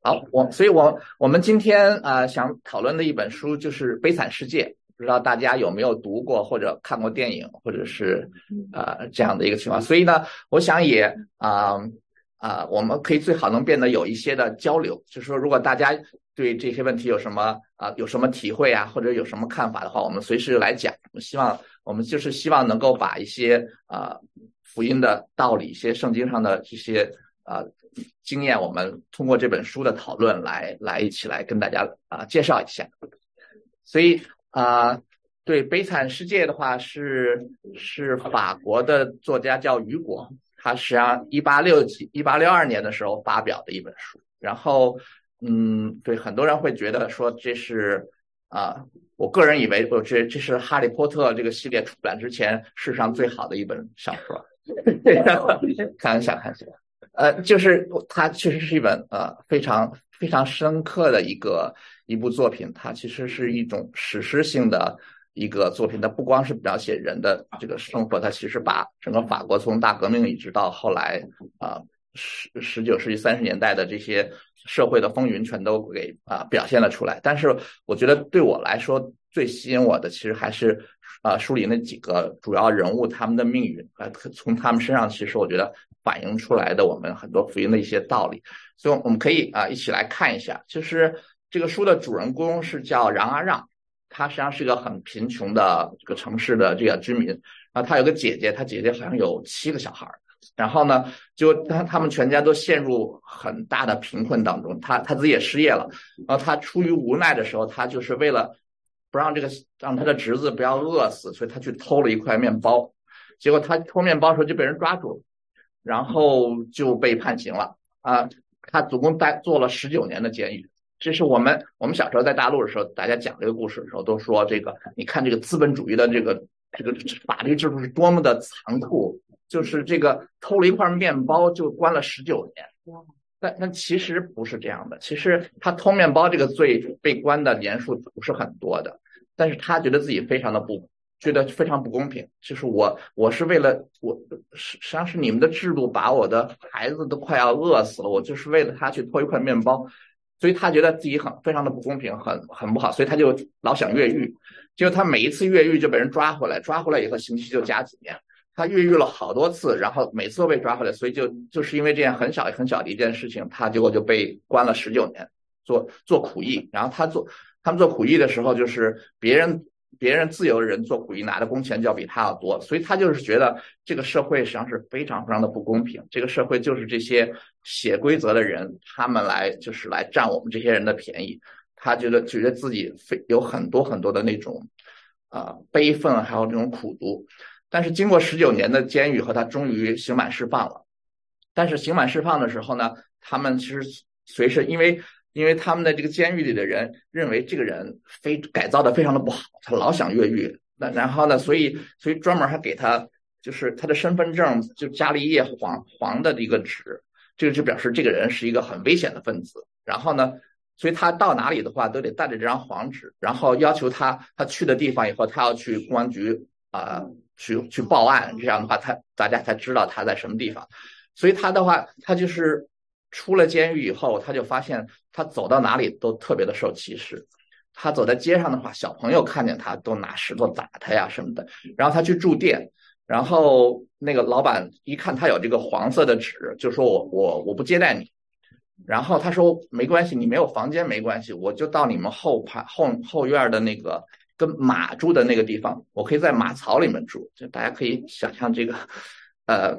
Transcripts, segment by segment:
好，我所以，我我们今天啊、想讨论的一本书就是《悲惨世界》，不知道大家有没有读过或者看过电影，或者是呃这样的一个情况。所以呢，我想也啊啊、我们可以最好能变得有一些的交流，就是说，如果大家对这些问题有什么啊、有什么体会啊，或者有什么看法的话，我们随时来讲。我希望我们就是希望能够把一些啊、福音的道理，一些圣经上的这些啊、经验，我们通过这本书的讨论来来一起来跟大家啊、介绍一下。所以啊、对《悲惨世界》的话是是法国的作家叫雨果，他实际上一八六几一八六二年的时候发表的一本书，然后嗯，对很多人会觉得说这是啊、我个人以为我这这是《哈利波特》这个系列出版之前世上最好的一本小说，开玩笑，开玩笑。呃，就是它确实是一本呃非常非常深刻的一个一部作品，它其实是一种史诗性的一个作品。它不光是描写人的这个生活，它其实把整个法国从大革命一直到后来啊十十九世纪三十年代的这些社会的风云全都给啊、表现了出来。但是我觉得对我来说最吸引我的，其实还是啊、书里那几个主要人物他们的命运啊，从他们身上，其实我觉得反映出来的我们很多福音的一些道理。所以我们可以啊、一起来看一下，就是这个书的主人公是叫让阿让，他实际上是一个很贫穷的这个城市的这个居民，然后他有个姐姐，他姐姐好像有七个小孩儿。然后呢，就他他们全家都陷入很大的贫困当中，他他自己也失业了，然后他出于无奈的时候，他就是为了不让这个让他的侄子不要饿死，所以他去偷了一块面包，结果他偷面包的时候就被人抓住了，然后就被判刑了啊，他总共待坐了十九年的监狱。这是我们我们小时候在大陆的时候，大家讲这个故事的时候都说这个，你看这个资本主义的这个这个法律制度是多么的残酷，就是这个偷了一块面包就关了十九年。但但其实不是这样的，其实他偷面包这个罪被关的年数不是很多的，但是他觉得自己非常的不，觉得非常不公平。就是我我是为了我实实际上是你们的制度把我的孩子都快要饿死了，我就是为了他去偷一块面包，所以他觉得自己很非常的不公平，很很不好，所以他就老想越狱。结果他每一次越狱就被人抓回来，抓回来以后刑期就加几年。他越狱了好多次，然后每次都被抓回来，所以就就是因为这样很小很小的一件事情，他结果就被关了十九年，做做苦役。然后他做他们做苦役的时候，就是别人别人自由的人做苦役拿的工钱就要比他要多，所以他就是觉得这个社会实际上是非常非常的不公平。这个社会就是这些写规则的人，他们来就是来占我们这些人的便宜。他觉得觉得自己非有很多很多的那种啊、悲愤，还有这种苦读。但是经过十九年的监狱和，他终于刑满释放了。但是刑满释放的时候呢，他们其实随时因为因为他们的这个监狱里的人认为这个人非改造的非常的不好，他老想越狱。那然后呢，所以所以专门还给他就是他的身份证就加了一页黄黄的一个纸，这个就表示这个人是一个很危险的分子。然后呢，所以他到哪里的话都得带着这张黄纸，然后要求他他去的地方以后，他要去公安局啊。去去报案，这样的话他大家才知道他在什么地方。所以他的话，他就是出了监狱以后，他就发现他走到哪里都特别的受歧视。他走在街上的话，小朋友看见他都拿石头打他呀什么的。然后他去住店，然后那个老板一看他有这个黄色的纸，就说我我我不接待你。然后他说没关系，你没有房间没关系，我就到你们后排后后院的那个。跟马住的那个地方，我可以在马槽里面住。就大家可以想象这个，呃，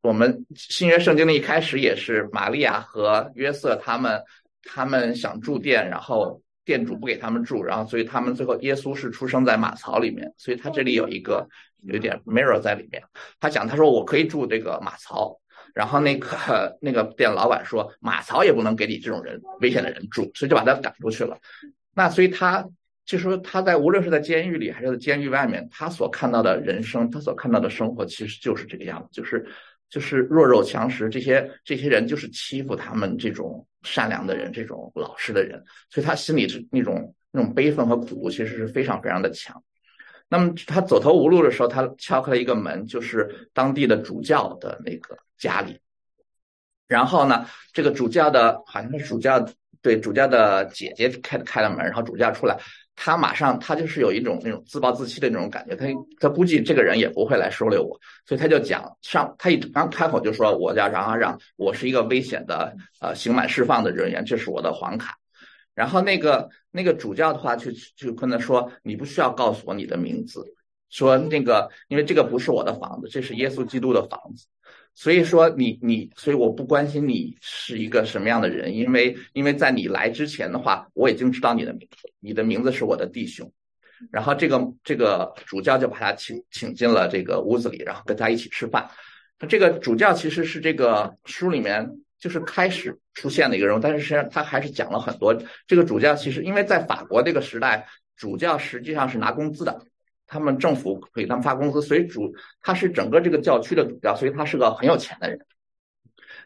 我们新约圣经的一开始也是玛利亚和约瑟他们，他们想住店，然后店主不给他们住，然后所以他们最后耶稣是出生在马槽里面，所以他这里有一个有点 mirror 在里面。他讲他说我可以住这个马槽，然后那个那个店老板说马槽也不能给你这种人危险的人住，所以就把他赶出去了。那所以他。就是说，他在无论是在监狱里还是在监狱外面，他所看到的人生，他所看到的生活，其实就是这个样子，就是就是弱肉强食，这些这些人就是欺负他们这种善良的人，这种老实的人，所以他心里是那种那种悲愤和苦，其实是非常非常的强。那么他走投无路的时候，他敲开了一个门，就是当地的主教的那个家里。然后呢，这个主教的好像是主教对主教的姐姐开开了门，然后主教出来，他马上他就是有一种那种自暴自弃的那种感觉，他他估计这个人也不会来收留我，所以他就讲上他一刚开口就说我叫让啊让，我是一个危险的呃刑满释放的人员，这是我的黄卡。然后那个那个主教的话就就跟他说，你不需要告诉我你的名字，说那个因为这个不是我的房子，这是耶稣基督的房子。所以说你你，所以我不关心你是一个什么样的人，因为因为在你来之前的话，我已经知道你的名字，你的名字是我的弟兄。然后这个这个主教就把他请请进了这个屋子里，然后跟他一起吃饭。这个主教其实是这个书里面就是开始出现的一个人物，但是实际上他还是讲了很多。这个主教其实因为在法国这个时代，主教实际上是拿工资的。他们政府给他们发工资，所以主他是整个这个教区的主教，所以他是个很有钱的人。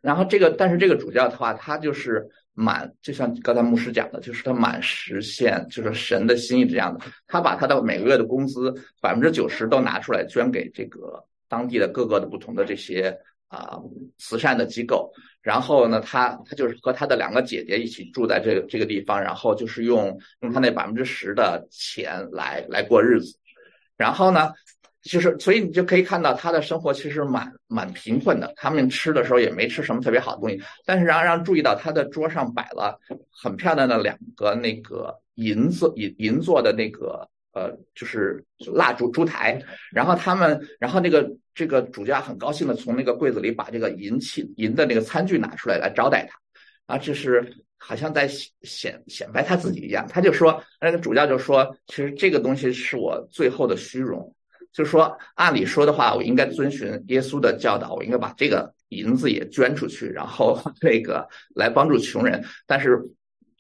然后这个，但是这个主教的话，他就是满，就像刚才牧师讲的，就是他满实现就是神的心意这样的。他把他的每个月的工资百分之九十都拿出来捐给这个当地的各个的不同的这些啊慈善的机构。然后呢，他他就是和他的两个姐姐一起住在这个这个地方，然后就是用用他那百分之十的钱来来过日子。然后呢，就是所以你就可以看到他的生活其实蛮蛮贫困的。他们吃的时候也没吃什么特别好的东西，但是让让注意到他的桌上摆了很漂亮的两个那个银子银银做的那个呃，就是蜡烛烛台。然后他们，然后那个这个主家很高兴的从那个柜子里把这个银器银的那个餐具拿出来来招待他，啊，这是。好像在显显显摆他自己一样，他就说，那个主教就说，其实这个东西是我最后的虚荣，就说，按理说的话，我应该遵循耶稣的教导，我应该把这个银子也捐出去，然后 这个来帮助穷人。但是，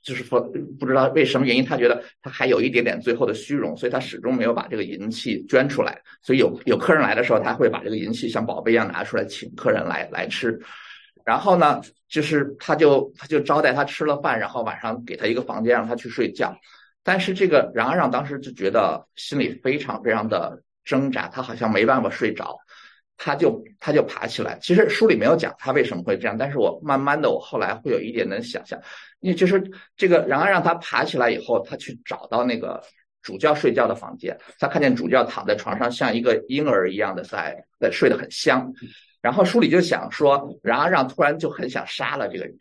就是说，不知道为什么原因，他觉得他还有一点点最后的虚荣，所以他始终没有把这个银器捐出来。所以有有客人来的时候，他会把这个银器像宝贝一样拿出来，请客人来来吃。然后呢，就是他就他就招待他吃了饭，然后晚上给他一个房间让他去睡觉。但是这个冉阿让当时就觉得心里非常非常的挣扎，他好像没办法睡着，他就他就爬起来。其实书里没有讲他为什么会这样，但是我慢慢的我后来会有一点能想象，因为就是这个冉阿让他爬起来以后，他去找到那个主教睡觉的房间，他看见主教躺在床上像一个婴儿一样的在在睡得很香。然后书里就想说，冉阿让突然就很想杀了这个人。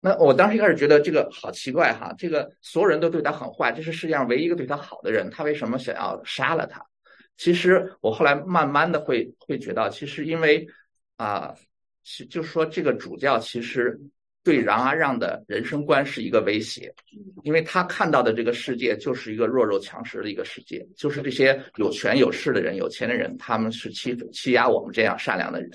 那我当时一开始觉得这个好奇怪哈，这个所有人都对他很坏，这是世界上唯一一个对他好的人，他为什么想要杀了他？其实我后来慢慢的会会觉得，其实因为啊，是就说这个主教其实。对冉阿让的人生观是一个威胁，因为他看到的这个世界就是一个弱肉强食的一个世界，就是这些有权有势的人、有钱的人，他们是欺欺压我们这样善良的人，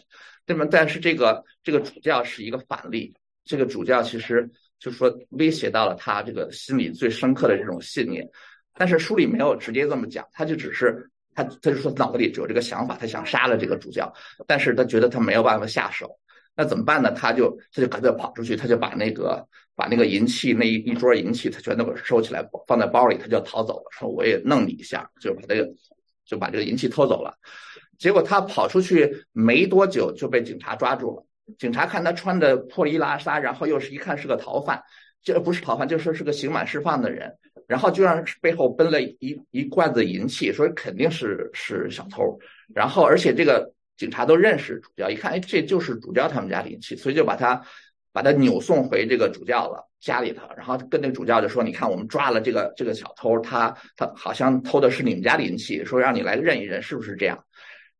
那么？但是这个这个主教是一个反例，这个主教其实就是说威胁到了他这个心里最深刻的这种信念，但是书里没有直接这么讲，他就只是他他就说脑子里只有这个想法，他想杀了这个主教，但是他觉得他没有办法下手。那怎么办呢？他就他就赶紧跑出去，他就把那个把那个银器那一一桌银器，他全都给收起来，放在包里，他就逃走了。说我也弄你一下，就把这个就把这个银器偷走了。结果他跑出去没多久就被警察抓住了。警察看他穿的破衣拉撒，然后又是一看是个逃犯，这不是逃犯，就说是个刑满释放的人，然后就让背后奔了一一罐子银器，说肯定是是小偷。然后而且这个。警察都认识主教，一看，哎，这就是主教他们家的银器，所以就把他把他扭送回这个主教了家里头，然后跟那个主教就说：“你看，我们抓了这个这个小偷，他他好像偷的是你们家的银器，说让你来认一认，是不是这样？”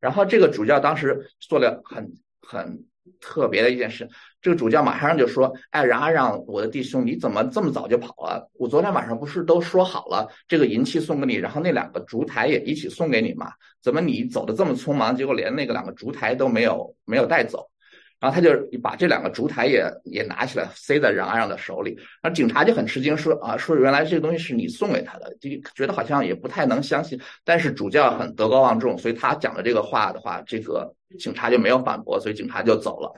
然后这个主教当时做了很很。特别的一件事，这个主教马上就说：“哎，然后让，我的弟兄，你怎么这么早就跑了？我昨天晚上不是都说好了，这个银器送给你，然后那两个烛台也一起送给你吗？怎么你走的这么匆忙，结果连那个两个烛台都没有没有带走？”然后他就把这两个烛台也也拿起来塞在冉阿让的手里。然后警察就很吃惊，说：“啊，说原来这个东西是你送给他的，就觉得好像也不太能相信。”但是主教很德高望重，所以他讲的这个话的话，这个。警察就没有反驳，所以警察就走了。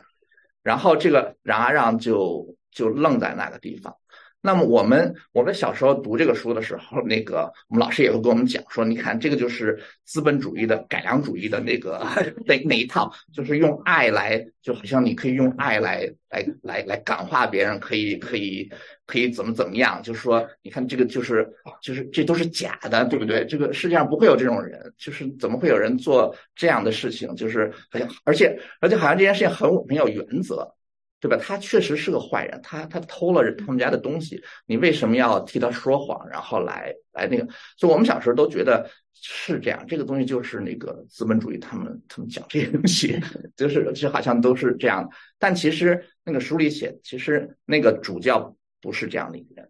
然后这个冉阿让就就愣在那个地方。那么我们我们小时候读这个书的时候，那个我们老师也会跟我们讲说，你看这个就是资本主义的改良主义的那个 那那一套，就是用爱来，就好像你可以用爱来来来来感化别人，可以可以可以怎么怎么样，就是说，你看这个就是就是这都是假的，对不对？这个世界上不会有这种人，就是怎么会有人做这样的事情？就是好像而且而且好像这件事情很没有原则。对吧？他确实是个坏人，他他偷了他们家的东西，你为什么要替他说谎，然后来来那个？所以我们小时候都觉得是这样，这个东西就是那个资本主义，他们他们讲这些东西，就是就好像都是这样。但其实那个书里写，其实那个主教不是这样的一个人。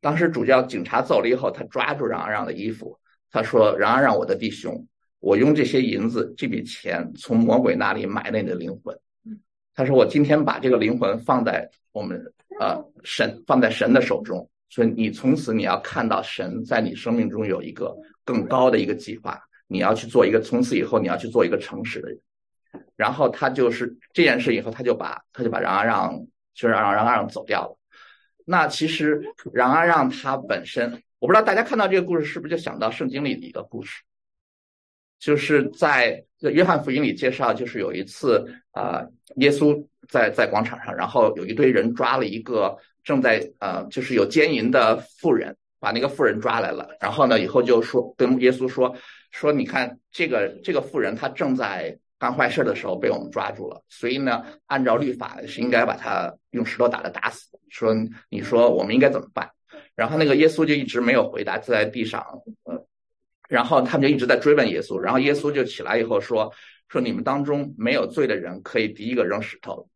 当时主教警察走了以后，他抓住冉阿让的衣服，他说：“冉阿让，我的弟兄，我用这些银子，这笔钱从魔鬼那里买了你的灵魂。”他说：“我今天把这个灵魂放在我们呃神放在神的手中，所以你从此你要看到神在你生命中有一个更高的一个计划，你要去做一个从此以后你要去做一个诚实的人。然后他就是这件事以后，他就把他就把让阿让就让让阿让走掉了。那其实让阿让他本身，我不知道大家看到这个故事是不是就想到圣经里的一个故事。”就是在约翰福音里介绍，就是有一次啊，耶稣在在广场上，然后有一堆人抓了一个正在呃，就是有奸淫的妇人，把那个妇人抓来了，然后呢，以后就说跟耶稣说说，你看这个这个妇人她正在干坏事的时候被我们抓住了，所以呢，按照律法是应该把她用石头打的打死。说你说我们应该怎么办？然后那个耶稣就一直没有回答，坐在地上呃。然后他们就一直在追问耶稣，然后耶稣就起来以后说：“说你们当中没有罪的人可以第一个扔石头。”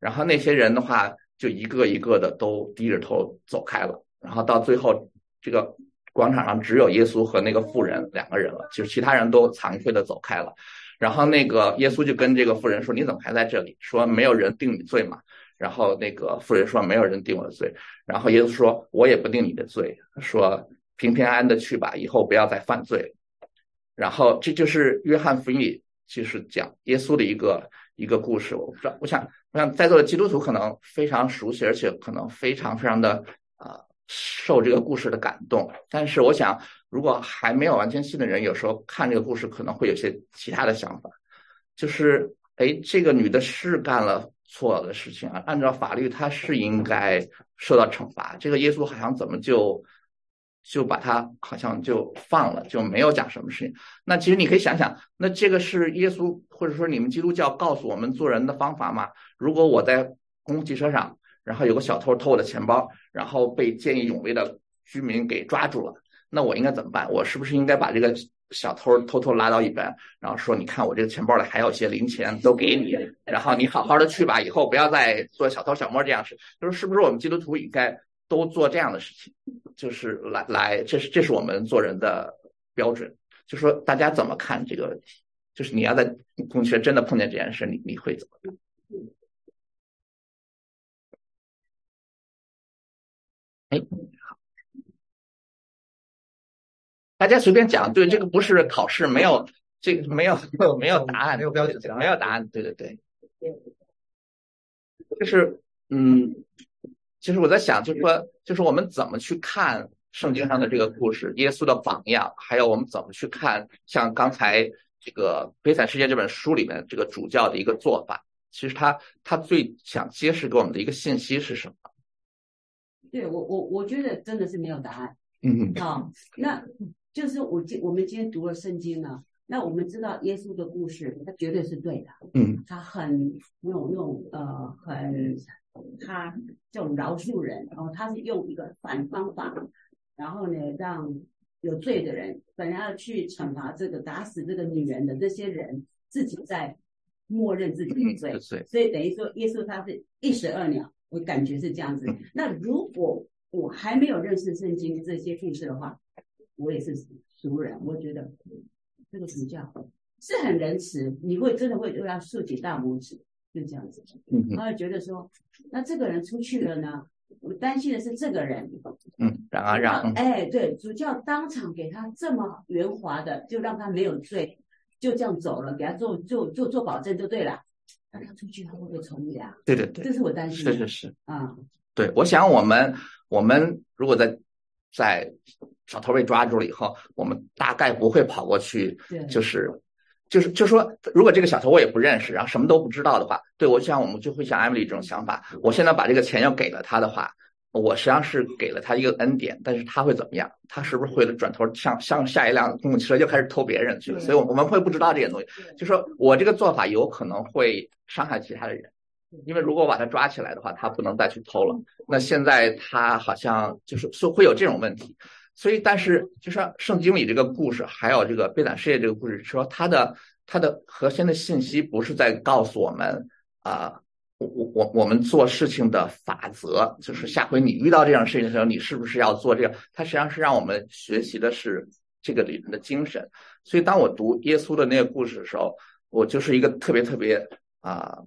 然后那些人的话就一个一个的都低着头走开了。然后到最后，这个广场上只有耶稣和那个妇人两个人了，就是其他人都惭愧的走开了。然后那个耶稣就跟这个妇人说：“你怎么还在这里？”说：“没有人定你罪嘛。”然后那个妇人说：“没有人定我的罪。”然后耶稣说：“我也不定你的罪。”说。平平安安的去吧，以后不要再犯罪。然后这就是约翰福音里其实讲耶稣的一个一个故事。我不知道，我想，我想在座的基督徒可能非常熟悉，而且可能非常非常的啊受这个故事的感动。但是我想，如果还没有完全信的人，有时候看这个故事可能会有些其他的想法，就是哎，这个女的是干了错的事情啊，按照法律她是应该受到惩罚。这个耶稣好像怎么就？就把他好像就放了，就没有讲什么事情。那其实你可以想想，那这个是耶稣或者说你们基督教告诉我们做人的方法吗？如果我在公共汽车上，然后有个小偷偷我的钱包，然后被见义勇为的居民给抓住了，那我应该怎么办？我是不是应该把这个小偷偷偷拉到一边，然后说，你看我这个钱包里还有些零钱，都给你，然后你好好的去吧，以后不要再做小偷小摸这样事。就是是不是我们基督徒应该？都做这样的事情，就是来来，这是这是我们做人的标准。就说大家怎么看这个问题？就是你要在同学真的碰见这件事，你你会怎么办？哎，好，大家随便讲。对，这个不是考试，没有这个没有没有答案，没有标准没有答案。对对对，就是嗯。其实我在想，就是说，就是我们怎么去看圣经上的这个故事，耶稣的榜样，还有我们怎么去看像刚才这个《悲惨世界》这本书里面这个主教的一个做法。其实他他最想揭示给我们的一个信息是什么？对我我我觉得真的是没有答案。嗯嗯。好，那就是我今我们今天读了圣经呢，那我们知道耶稣的故事，他绝对是对的。嗯。他很那种那种呃很。他这种饶恕人，然后他是用一个反方法，然后呢，让有罪的人本来要去惩罚这个打死这个女人的这些人，自己在默认自己的罪，所以等于说耶稣他是一石二鸟，我感觉是这样子。那如果我还没有认识圣经这些故事的话，我也是俗人，我觉得这个主教是很仁慈，你会真的会对他竖起大拇指。就这样子，他会觉得说，那这个人出去了呢？我担心的是这个人，嗯，让啊让，哎，对，主教当场给他这么圆滑的，就让他没有罪，就这样走了，给他做做做做保证就对了。让他出去他会不会从你啊？对对对，这是我担心的。是是是啊，对，我想我们我们如果在在小偷被抓住了以后，我们大概不会跑过去，就是就是就说，如果这个小偷我也不认识，然后什么都不知道的话，对我像我们就会像艾米丽这种想法，我现在把这个钱要给了他的话。我实际上是给了他一个恩典，但是他会怎么样？他是不是会转头向上下一辆公共汽车就开始偷别人去了？所以，我我们会不知道这些东西。就说我这个做法有可能会伤害其他的人，因为如果我把他抓起来的话，他不能再去偷了。那现在他好像就是说会有这种问题。所以，但是就说圣经里这个故事，还有这个贝坦事业这个故事，说它的它的核心的信息不是在告诉我们啊。我我我我们做事情的法则就是下回你遇到这样事情的时候，你是不是要做这个？它实际上是让我们学习的是这个里面的精神。所以当我读耶稣的那个故事的时候，我就是一个特别特别啊，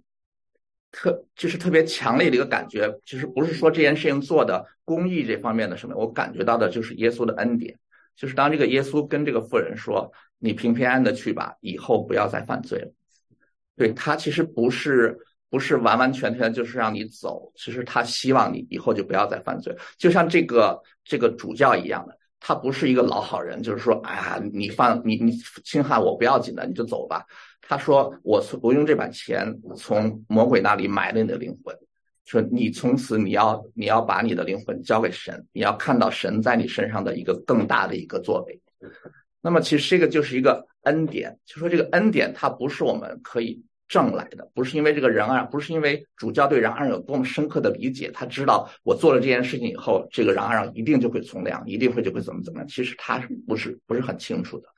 特就是特别强烈的一个感觉。其实不是说这件事情做的公益这方面的什么，我感觉到的就是耶稣的恩典。就是当这个耶稣跟这个妇人说：“你平平安安的去吧，以后不要再犯罪了。”对他其实不是。不是完完全全就是让你走，其实他希望你以后就不要再犯罪，就像这个这个主教一样的，他不是一个老好人，就是说，哎呀，你犯你你侵害我不要紧的，你就走吧。他说，我我用这把钱从魔鬼那里买了你的灵魂，说你从此你要你要把你的灵魂交给神，你要看到神在你身上的一个更大的一个作为。那么其实这个就是一个恩典，就说这个恩典它不是我们可以。挣来的不是因为这个人啊，不是因为主教对冉阿让有多么深刻的理解，他知道我做了这件事情以后，这个冉阿让一定就会从良，一定会就会怎么怎么样。其实他是不是不是很清楚的，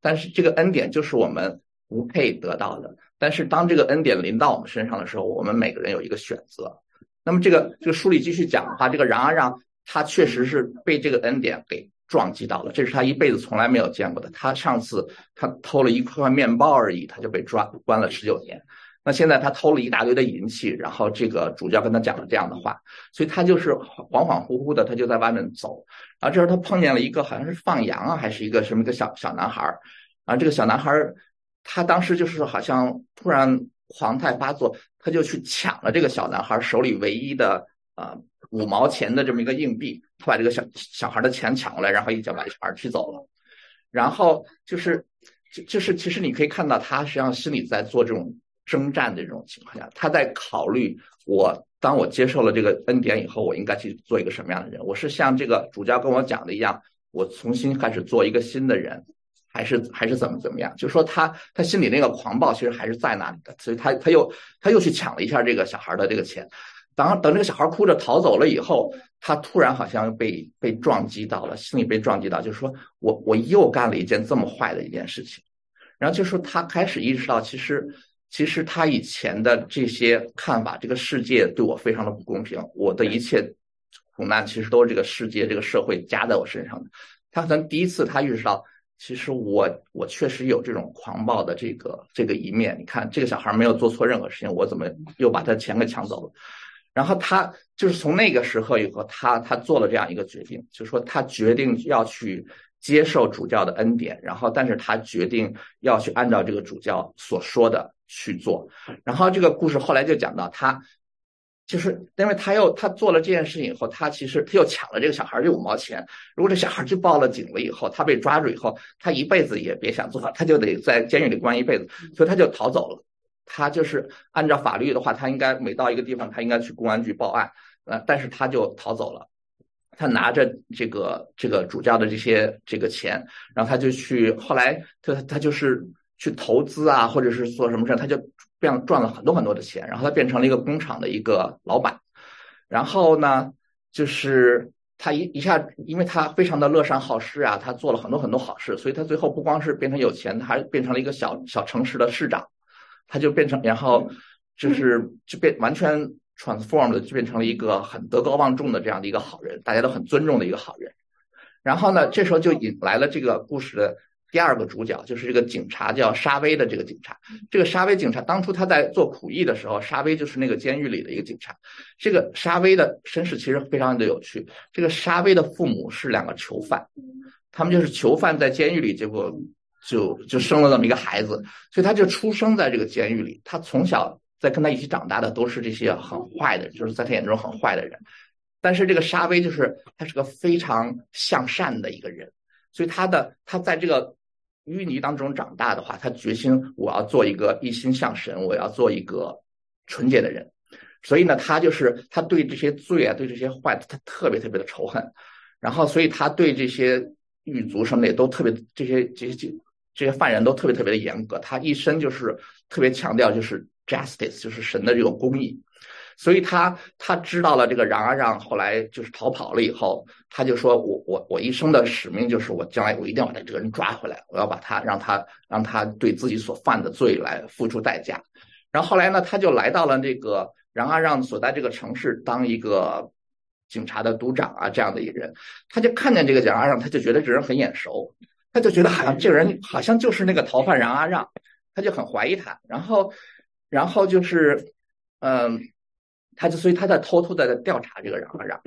但是这个恩典就是我们不配得到的。但是当这个恩典临到我们身上的时候，我们每个人有一个选择。那么这个这个书里继续讲的话，这个冉阿让他确实是被这个恩典给。撞击到了，这是他一辈子从来没有见过的。他上次他偷了一块面包而已，他就被抓关了十九年。那现在他偷了一大堆的银器，然后这个主教跟他讲了这样的话，所以他就是恍恍惚惚的，他就在外面走。然后这时候他碰见了一个好像是放羊啊，还是一个什么一个小小男孩儿。啊，这个小男孩儿他当时就是好像突然狂态发作，他就去抢了这个小男孩手里唯一的啊。五毛钱的这么一个硬币，他把这个小小孩的钱抢过来，然后一脚把小孩踢走了。然后就是，就就是其实你可以看到他实际上心里在做这种征战的这种情况下，他在考虑我当我接受了这个恩典以后，我应该去做一个什么样的人？我是像这个主教跟我讲的一样，我重新开始做一个新的人，还是还是怎么怎么样？就是说他他心里那个狂暴其实还是在那里的，所以他他又他又去抢了一下这个小孩的这个钱。等等，这个小孩哭着逃走了以后，他突然好像被被撞击到了，心里被撞击到，就是说我我又干了一件这么坏的一件事情。然后就说他开始意识到，其实其实他以前的这些看法，这个世界对我非常的不公平，我的一切苦难其实都是这个世界、这个社会加在我身上的。他可能第一次他意识到，其实我我确实有这种狂暴的这个这个一面。你看，这个小孩没有做错任何事情，我怎么又把他钱给抢走了？然后他就是从那个时候以后，他他做了这样一个决定，就是说他决定要去接受主教的恩典，然后但是他决定要去按照这个主教所说的去做。然后这个故事后来就讲到他，就是因为他又他做了这件事情以后，他其实他又抢了这个小孩这五毛钱。如果这小孩就报了警了以后，他被抓住以后，他一辈子也别想做，他就得在监狱里关一辈子，所以他就逃走了。他就是按照法律的话，他应该每到一个地方，他应该去公安局报案，呃，但是他就逃走了。他拿着这个这个主教的这些这个钱，然后他就去，后来他他就是去投资啊，或者是做什么事他就变赚了很多很多的钱，然后他变成了一个工厂的一个老板。然后呢，就是他一一下，因为他非常的乐善好施啊，他做了很多很多好事，所以他最后不光是变成有钱，他还变成了一个小小城市的市长。他就变成，然后就是就变完全 transformed，就变成了一个很德高望重的这样的一个好人，大家都很尊重的一个好人。然后呢，这时候就引来了这个故事的第二个主角，就是这个警察叫沙威的这个警察。这个沙威警察当初他在做苦役的时候，沙威就是那个监狱里的一个警察。这个沙威的身世其实非常的有趣。这个沙威的父母是两个囚犯，他们就是囚犯在监狱里，结果。就就生了这么一个孩子，所以他就出生在这个监狱里。他从小在跟他一起长大的都是这些很坏的，就是在他眼中很坏的人。但是这个沙威就是他是个非常向善的一个人，所以他的他在这个淤泥当中长大的话，他决心我要做一个一心向神，我要做一个纯洁的人。所以呢，他就是他对这些罪啊，对这些坏，他特别特别的仇恨。然后，所以他对这些狱卒什么的也都特别，这些这些这些犯人都特别特别的严格。他一生就是特别强调就是 justice，就是神的这种公义。所以他他知道了这个冉阿让，后来就是逃跑了以后，他就说我我我一生的使命就是我将来我一定要把他这个人抓回来，我要把他让他让他对自己所犯的罪来付出代价。然后后来呢，他就来到了这个冉阿让所在这个城市当一个警察的督长啊这样的一个人，他就看见这个冉阿让，他就觉得这人很眼熟，他就觉得好像这个人好像就是那个逃犯冉阿让，他就很怀疑他，然后然后就是嗯。他就所以他在偷偷的在调查这个让啊让，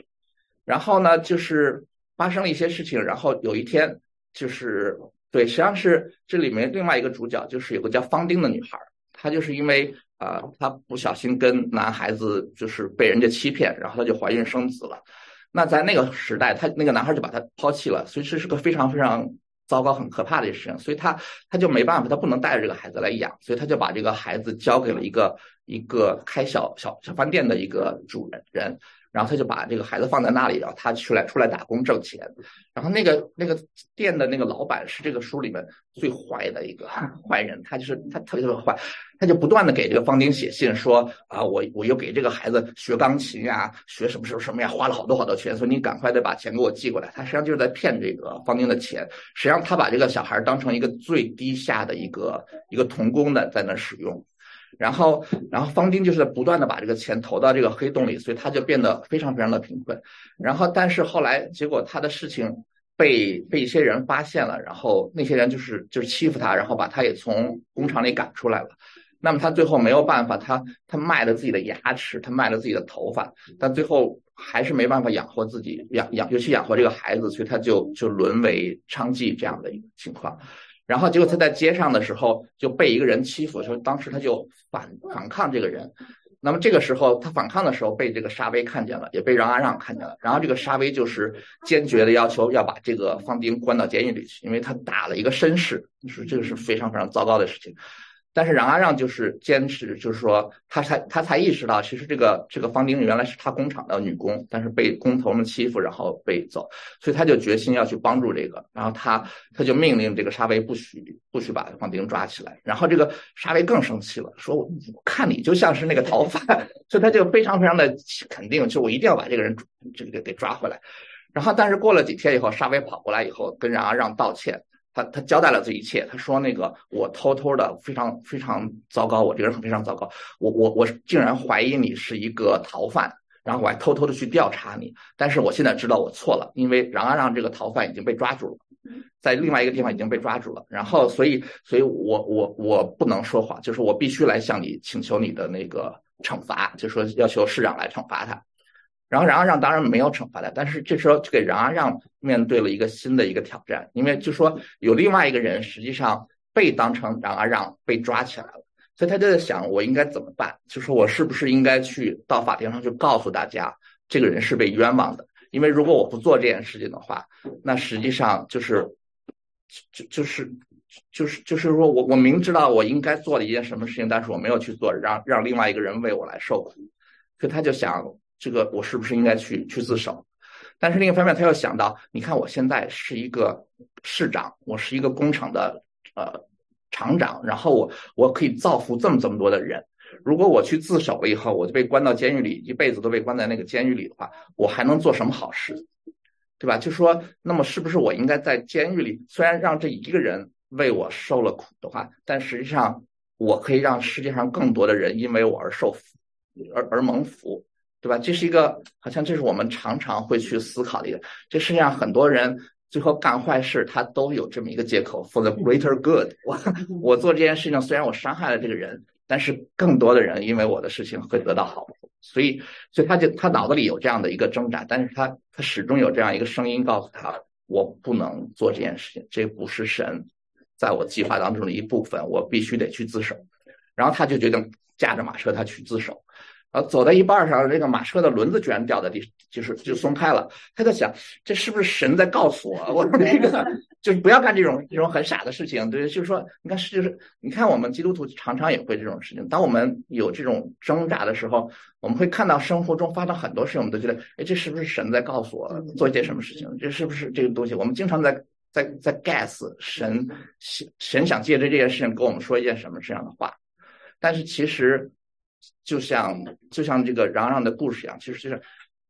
然后呢，就是发生了一些事情，然后有一天就是对，实际上是这里面另外一个主角就是有个叫方丁的女孩，她就是因为啊，她不小心跟男孩子就是被人家欺骗，然后她就怀孕生子了。那在那个时代，他那个男孩就把她抛弃了，所以这是个非常非常糟糕、很可怕的事情。所以他他就没办法，他不能带着这个孩子来养，所以他就把这个孩子交给了一个。一个开小小小饭店的一个主人人，然后他就把这个孩子放在那里，然后他出来出来打工挣钱。然后那个那个店的那个老板是这个书里面最坏的一个 坏人，他就是他特别特别坏，他就不断的给这个方丁写信说啊，我我又给这个孩子学钢琴呀，学什么什么什么呀，花了好多好多钱，所以你赶快得把钱给我寄过来。他实际上就是在骗这个方丁的钱，实际上他把这个小孩当成一个最低下的一个一个童工的在那使用。然后，然后方丁就是不断的把这个钱投到这个黑洞里，所以他就变得非常非常的贫困。然后，但是后来结果他的事情被被一些人发现了，然后那些人就是就是欺负他，然后把他也从工厂里赶出来了。那么他最后没有办法，他他卖了自己的牙齿，他卖了自己的头发，但最后还是没办法养活自己，养养尤其养活这个孩子，所以他就就沦为娼妓这样的一个情况。然后结果他在街上的时候就被一个人欺负，说当时他就反反抗这个人。那么这个时候他反抗的时候被这个沙威看见了，也被让阿让看见了。然后这个沙威就是坚决的要求要把这个方丁关到监狱里去，因为他打了一个绅士，就是这个是非常非常糟糕的事情。但是冉阿让就是坚持，就是说他才他才意识到，其实这个这个方丁原来是他工厂的女工，但是被工头们欺负，然后被走，所以他就决心要去帮助这个，然后他他就命令这个沙威不许不许把方丁抓起来，然后这个沙威更生气了，说我看你就像是那个逃犯，所以他就非常非常的肯定，就我一定要把这个人这个给抓回来，然后但是过了几天以后，沙威跑过来以后跟冉阿让道歉。他他交代了这一切，他说那个我偷偷的非常非常糟糕，我这个人非常糟糕，我我我竟然怀疑你是一个逃犯，然后我还偷偷的去调查你，但是我现在知道我错了，因为冉阿让这个逃犯已经被抓住了，在另外一个地方已经被抓住了，然后所以所以我我我不能说谎，就是我必须来向你请求你的那个惩罚，就说要求市长来惩罚他。然后，冉阿让当然没有惩罚他，但是这时候就给冉阿让面对了一个新的一个挑战，因为就说有另外一个人实际上被当成冉阿让被抓起来了，所以他就在想我应该怎么办？就说我是不是应该去到法庭上去告诉大家这个人是被冤枉的？因为如果我不做这件事情的话，那实际上就是就就是就是就是说我我明知道我应该做了一件什么事情，但是我没有去做，让让另外一个人为我来受苦，所以他就想。这个我是不是应该去去自首？但是另一方面，他又想到，你看我现在是一个市长，我是一个工厂的呃厂长，然后我我可以造福这么这么多的人。如果我去自首了以后，我就被关到监狱里，一辈子都被关在那个监狱里的话，我还能做什么好事？对吧？就说，那么是不是我应该在监狱里，虽然让这一个人为我受了苦的话，但实际上我可以让世界上更多的人因为我而受福，而而蒙福。对吧？这是一个，好像这是我们常常会去思考的一个。这世界上很多人最后干坏事，他都有这么一个借口，for the greater good。我我做这件事情，虽然我伤害了这个人，但是更多的人因为我的事情会得到好处。所以，所以他就他脑子里有这样的一个挣扎，但是他他始终有这样一个声音告诉他，我不能做这件事情，这不是神在我计划当中的一部分，我必须得去自首。然后他就决定驾着马车，他去自首。呃，走到一半上，这个马车的轮子居然掉在地，就是就松开了。他在想，这是不是神在告诉我，我那个就是不要干这种这种很傻的事情。对，就是说，你看，就是你看，我们基督徒常常也会这种事情。当我们有这种挣扎的时候，我们会看到生活中发生很多事情，我们都觉得，哎，这是不是神在告诉我做一件什么事情？这是不是这个东西？我们经常在在在 guess 神神想借着这件事情跟我们说一件什么这样的话，但是其实。就像就像这个嚷嚷的故事一样，其实就是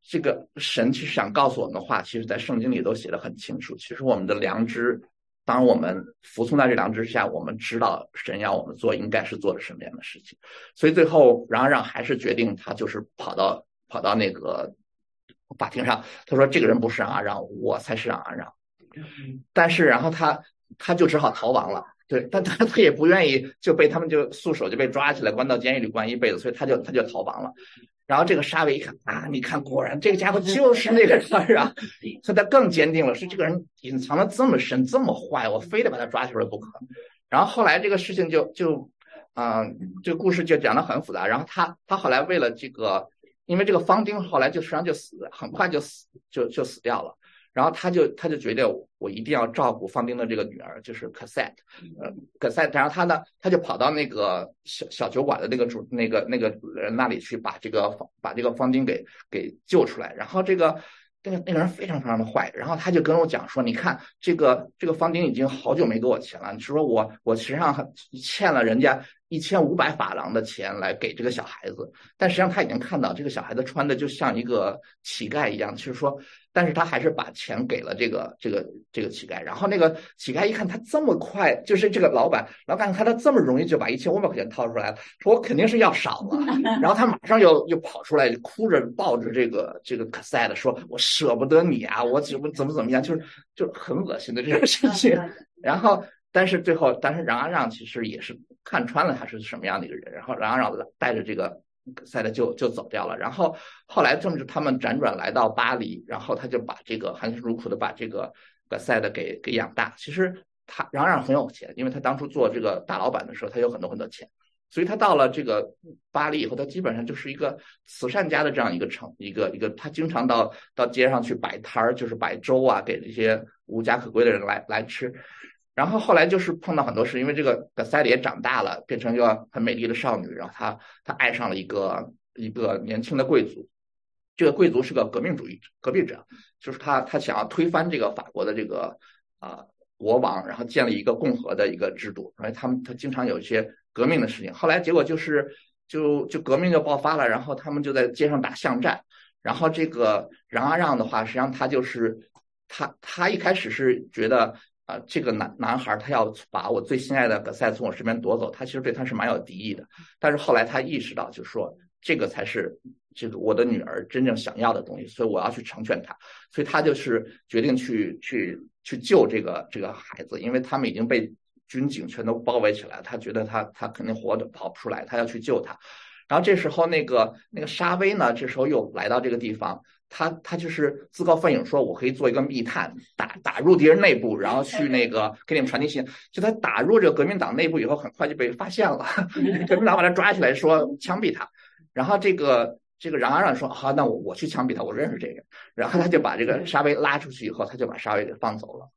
这个神其实想告诉我们的话，其实在圣经里都写的很清楚。其实我们的良知，当我们服从在这良知之下，我们知道神要我们做应该是做的什么样的事情。所以最后嚷嚷还是决定他就是跑到跑到那个法庭上，他说这个人不是嚷啊嚷，我才是嚷啊嚷。但是然后他他就只好逃亡了。对，但他他也不愿意就被他们就束手就被抓起来关到监狱里关一辈子，所以他就他就逃亡了。然后这个沙维一看啊，你看果然这个家伙就是那个人啊，所以他更坚定了，是这个人隐藏的这么深这么坏，我非得把他抓起来不可。然后后来这个事情就就啊，这个故事就讲的很复杂。然后他他后来为了这个，因为这个方丁后来就实际上就死，很快就死就就死掉了。然后他就他就觉得我一定要照顾方丁的这个女儿，就是 Cassette，呃，Cassette，然后他呢，他就跑到那个小小酒馆的那个主那个那个人那里去，把这个把这个方丁给给救出来。然后这个那个那个人非常非常的坏，然后他就跟我讲说，你看这个这个方丁已经好久没给我钱了，你说我我实际上欠了人家一千五百法郎的钱来给这个小孩子，但实际上他已经看到这个小孩子穿的就像一个乞丐一样，就是说。但是他还是把钱给了这个这个这个乞丐，然后那个乞丐一看他这么快，就是这个老板，老板看他这么容易就把一千五百块钱掏出来了，说我肯定是要少了，然后他马上又又跑出来，哭着抱着这个这个可塞的，说我舍不得你啊，我怎么怎么怎么样，就是就很恶心的这种事情。然后，但是最后，但是冉阿让其实也是看穿了他是什么样的一个人，然后冉阿让带着这个。赛德就就走掉了，然后后来正是他们辗转来到巴黎，然后他就把这个含辛茹苦的把这个把赛德给给养大。其实他冉阿让很有钱，因为他当初做这个大老板的时候，他有很多很多钱，所以他到了这个巴黎以后，他基本上就是一个慈善家的这样一个城，一个一个他经常到到街上去摆摊儿，就是摆粥啊，给这些无家可归的人来来吃。然后后来就是碰到很多事，因为这个格塞里也长大了，变成一个很美丽的少女。然后她她爱上了一个一个年轻的贵族，这个贵族是个革命主义革命者，就是他他想要推翻这个法国的这个啊国王，然后建立一个共和的一个制度。因为他们他经常有一些革命的事情。后来结果就是就就革命就爆发了，然后他们就在街上打巷战。然后这个冉阿让的话，实际上他就是他他一开始是觉得。啊，这个男男孩他要把我最心爱的葛赛从我身边夺走，他其实对他是蛮有敌意的。但是后来他意识到，就是说这个才是这个我的女儿真正想要的东西，所以我要去成全她。所以他就是决定去去去救这个这个孩子，因为他们已经被军警全都包围起来，他觉得他他肯定活着跑不出来，他要去救他。然后这时候那个那个沙威呢，这时候又来到这个地方。他他就是自告奋勇说，我可以做一个密探，打打入敌人内部，然后去那个 给你们传递信息。就他打入这个革命党内部以后，很快就被发现了，革命党把他抓起来，说枪毙他。然后这个这个冉阿让说，好，那我我去枪毙他，我认识这个。然后他就把这个沙威拉出去以后，他就把沙威给放走了。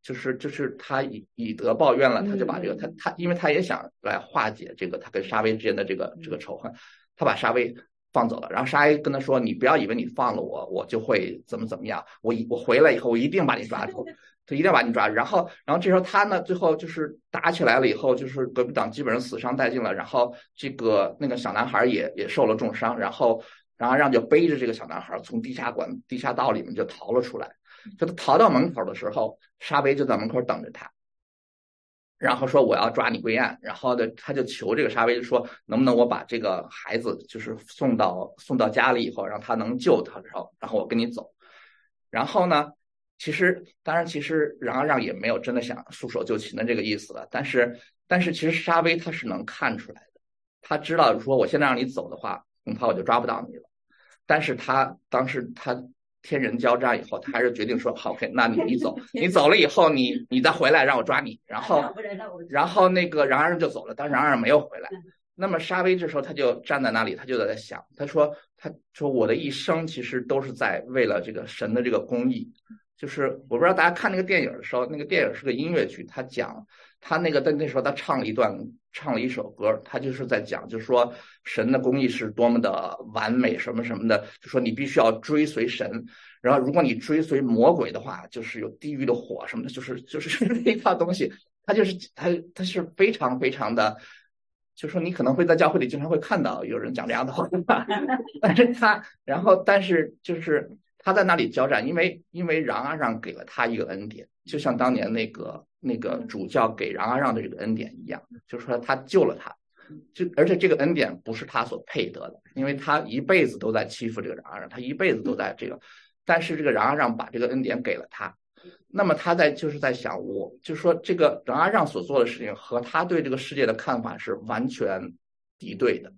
就是就是他以以德报怨了，他就把这个他他，因为他也想来化解这个他跟沙威之间的这个这个仇恨，他把沙威。放走了，然后沙耶跟他说：“你不要以为你放了我，我就会怎么怎么样。我我回来以后，我一定把你抓住，他一定要把你抓住。然后，然后这时候他呢，最后就是打起来了以后，就是革命党基本上死伤殆尽了。然后这个那个小男孩也也受了重伤。然后，然后让就背着这个小男孩从地下管地下道里面就逃了出来。就他逃到门口的时候，沙威就在门口等着他。”然后说我要抓你归案，然后呢，他就求这个沙威说，能不能我把这个孩子就是送到送到家里以后，让他能救他，然后然后我跟你走。然后呢，其实当然其实冉阿让也没有真的想束手就擒的这个意思了，但是但是其实沙威他是能看出来的，他知道说我现在让你走的话，恐怕我就抓不到你了。但是他当时他。天人交战以后，他还是决定说好，OK，那你你走，你走了以后，你你再回来让我抓你。然后，然后那个冉阿让就走了，但冉阿让没有回来。那么沙威这时候他就站在那里，他就在想，他说：“他说我的一生其实都是在为了这个神的这个公义。就是我不知道大家看那个电影的时候，那个电影是个音乐剧，他讲他那个在那时候他唱了一段，唱了一首歌，他就是在讲，就是说神的公义是多么的完美，什么什么的，就说你必须要追随神，然后如果你追随魔鬼的话，就是有地狱的火什么的，就是就是 那一套东西，他就是他他是非常非常的。”就说你可能会在教会里经常会看到有人讲这样的话，但是他，然后但是就是他在那里交战，因为因为冉阿让给了他一个恩典，就像当年那个那个主教给冉阿让的这个恩典一样，就是说他救了他，就而且这个恩典不是他所配得的，因为他一辈子都在欺负这个冉阿让，他一辈子都在这个，但是这个冉阿让把这个恩典给了他。那么他在就是在想，我就是说这个冉阿让所做的事情和他对这个世界的看法是完全敌对的，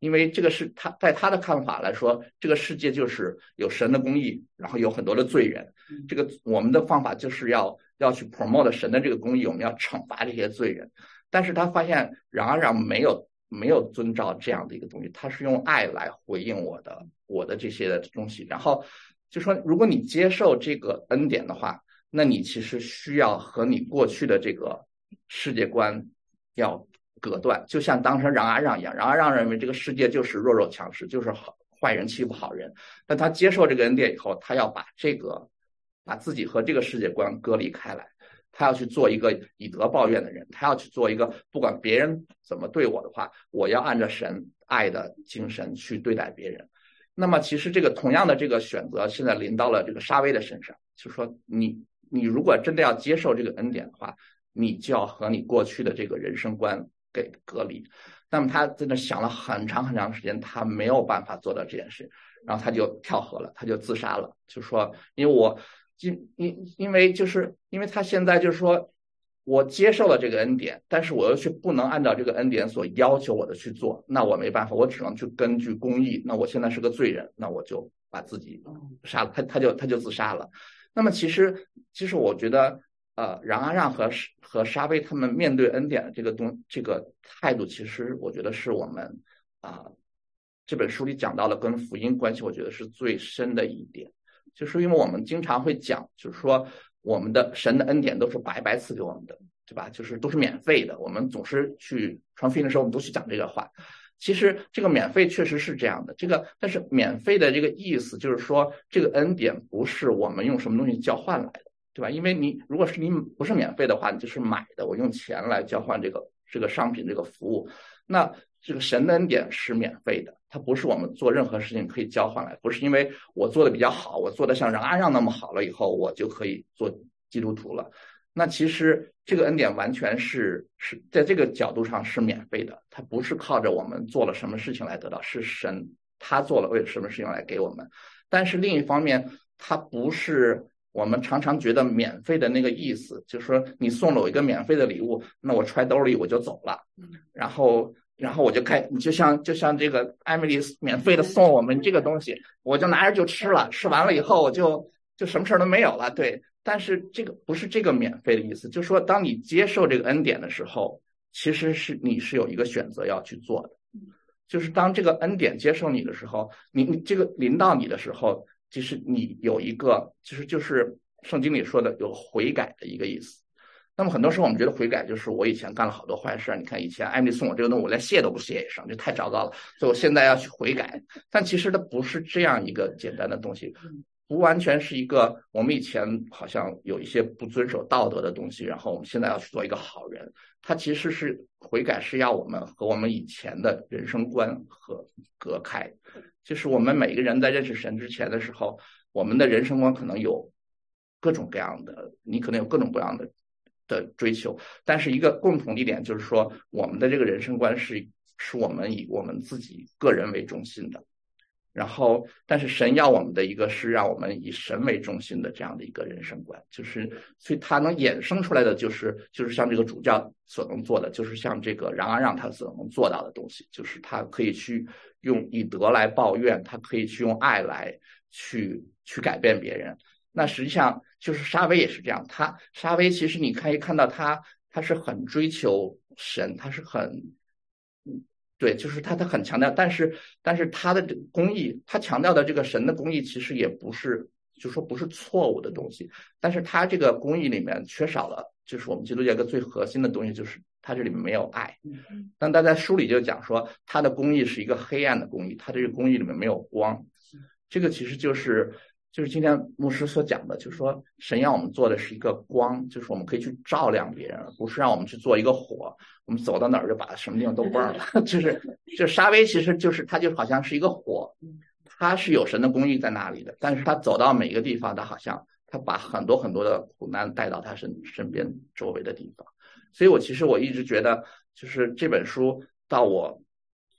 因为这个是他在他的看法来说，这个世界就是有神的公义，然后有很多的罪人。这个我们的方法就是要要去 promote 神的这个公义，我们要惩罚这些罪人。但是他发现冉阿让没有没有遵照这样的一个东西，他是用爱来回应我的我的这些的东西。然后就说，如果你接受这个恩典的话。那你其实需要和你过去的这个世界观要隔断，就像当时冉阿让一样，冉阿让认为这个世界就是弱肉强食，就是好坏人欺负好人。但他接受这个恩典以后，他要把这个把自己和这个世界观隔离开来，他要去做一个以德报怨的人，他要去做一个不管别人怎么对我的话，我要按照神爱的精神去对待别人。那么其实这个同样的这个选择，现在临到了这个沙威的身上，就说你。你如果真的要接受这个恩典的话，你就要和你过去的这个人生观给隔离。那么他在那想了很长很长时间，他没有办法做到这件事，然后他就跳河了，他就自杀了。就说，因为我因因因为就是因为他现在就是说我接受了这个恩典，但是我又去不能按照这个恩典所要求我的去做，那我没办法，我只能去根据公义。那我现在是个罪人，那我就把自己杀了。他他就他就自杀了。那么其实，其实我觉得，呃，冉阿让和和沙威他们面对恩典的这个东这个态度，其实我觉得是我们啊这本书里讲到了跟福音关系，我觉得是最深的一点，就是因为我们经常会讲，就是说我们的神的恩典都是白白赐给我们的，对吧？就是都是免费的，我们总是去传福音的时候，我们都去讲这个话。其实这个免费确实是这样的，这个但是免费的这个意思就是说，这个恩典不是我们用什么东西交换来的，对吧？因为你如果是你不是免费的话，你就是买的，我用钱来交换这个这个商品这个服务。那这个神的恩典是免费的，它不是我们做任何事情可以交换来，不是因为我做的比较好，我做的像冉阿让那么好了以后，我就可以做基督徒了。那其实这个恩典完全是是在这个角度上是免费的，它不是靠着我们做了什么事情来得到，是神他做了为了什么事情来给我们。但是另一方面，它不是我们常常觉得免费的那个意思，就是说你送了我一个免费的礼物，那我揣兜里我就走了，然后然后我就开，你就像就像这个艾米丽免费的送我们这个东西，我就拿着就吃了，吃完了以后我就就什么事儿都没有了，对。但是这个不是这个免费的意思，就是说，当你接受这个恩典的时候，其实是你是有一个选择要去做的，就是当这个恩典接受你的时候，你你这个临到你的时候，其实你有一个，其实就是圣经里说的有悔改的一个意思。那么很多时候我们觉得悔改就是我以前干了好多坏事，你看以前艾米送我这个东西，我连谢都不谢一声，这太糟糕了，所以我现在要去悔改。但其实它不是这样一个简单的东西。不完全是一个，我们以前好像有一些不遵守道德的东西，然后我们现在要去做一个好人。它其实是悔改，是要我们和我们以前的人生观和隔开。就是我们每个人在认识神之前的时候，我们的人生观可能有各种各样的，你可能有各种各样的的追求，但是一个共同的点就是说，我们的这个人生观是是我们以我们自己个人为中心的。然后，但是神要我们的一个是让我们以神为中心的这样的一个人生观，就是所以它能衍生出来的就是就是像这个主教所能做的，就是像这个然而让他所能做到的东西，就是他可以去用以德来报怨，他可以去用爱来去去改变别人。那实际上就是沙威也是这样，他沙威其实你可以看到他他是很追求神，他是很。对，就是他他很强调，但是但是他的这个公义，他强调的这个神的工艺其实也不是，就说不是错误的东西，但是他这个工艺里面缺少了，就是我们基督教一个最核心的东西，就是他这里面没有爱。但他在书里就讲说，他的工艺是一个黑暗的工艺，他这个工艺里面没有光，这个其实就是。就是今天牧师所讲的，就是说神让我们做的是一个光，就是我们可以去照亮别人，不是让我们去做一个火，我们走到哪儿就把什么地方都忘了。就是，就沙威其实就是他就好像是一个火，他是有神的公义在那里的，但是他走到每一个地方，他好像他把很多很多的苦难带到他身身边周围的地方。所以我其实我一直觉得，就是这本书到我。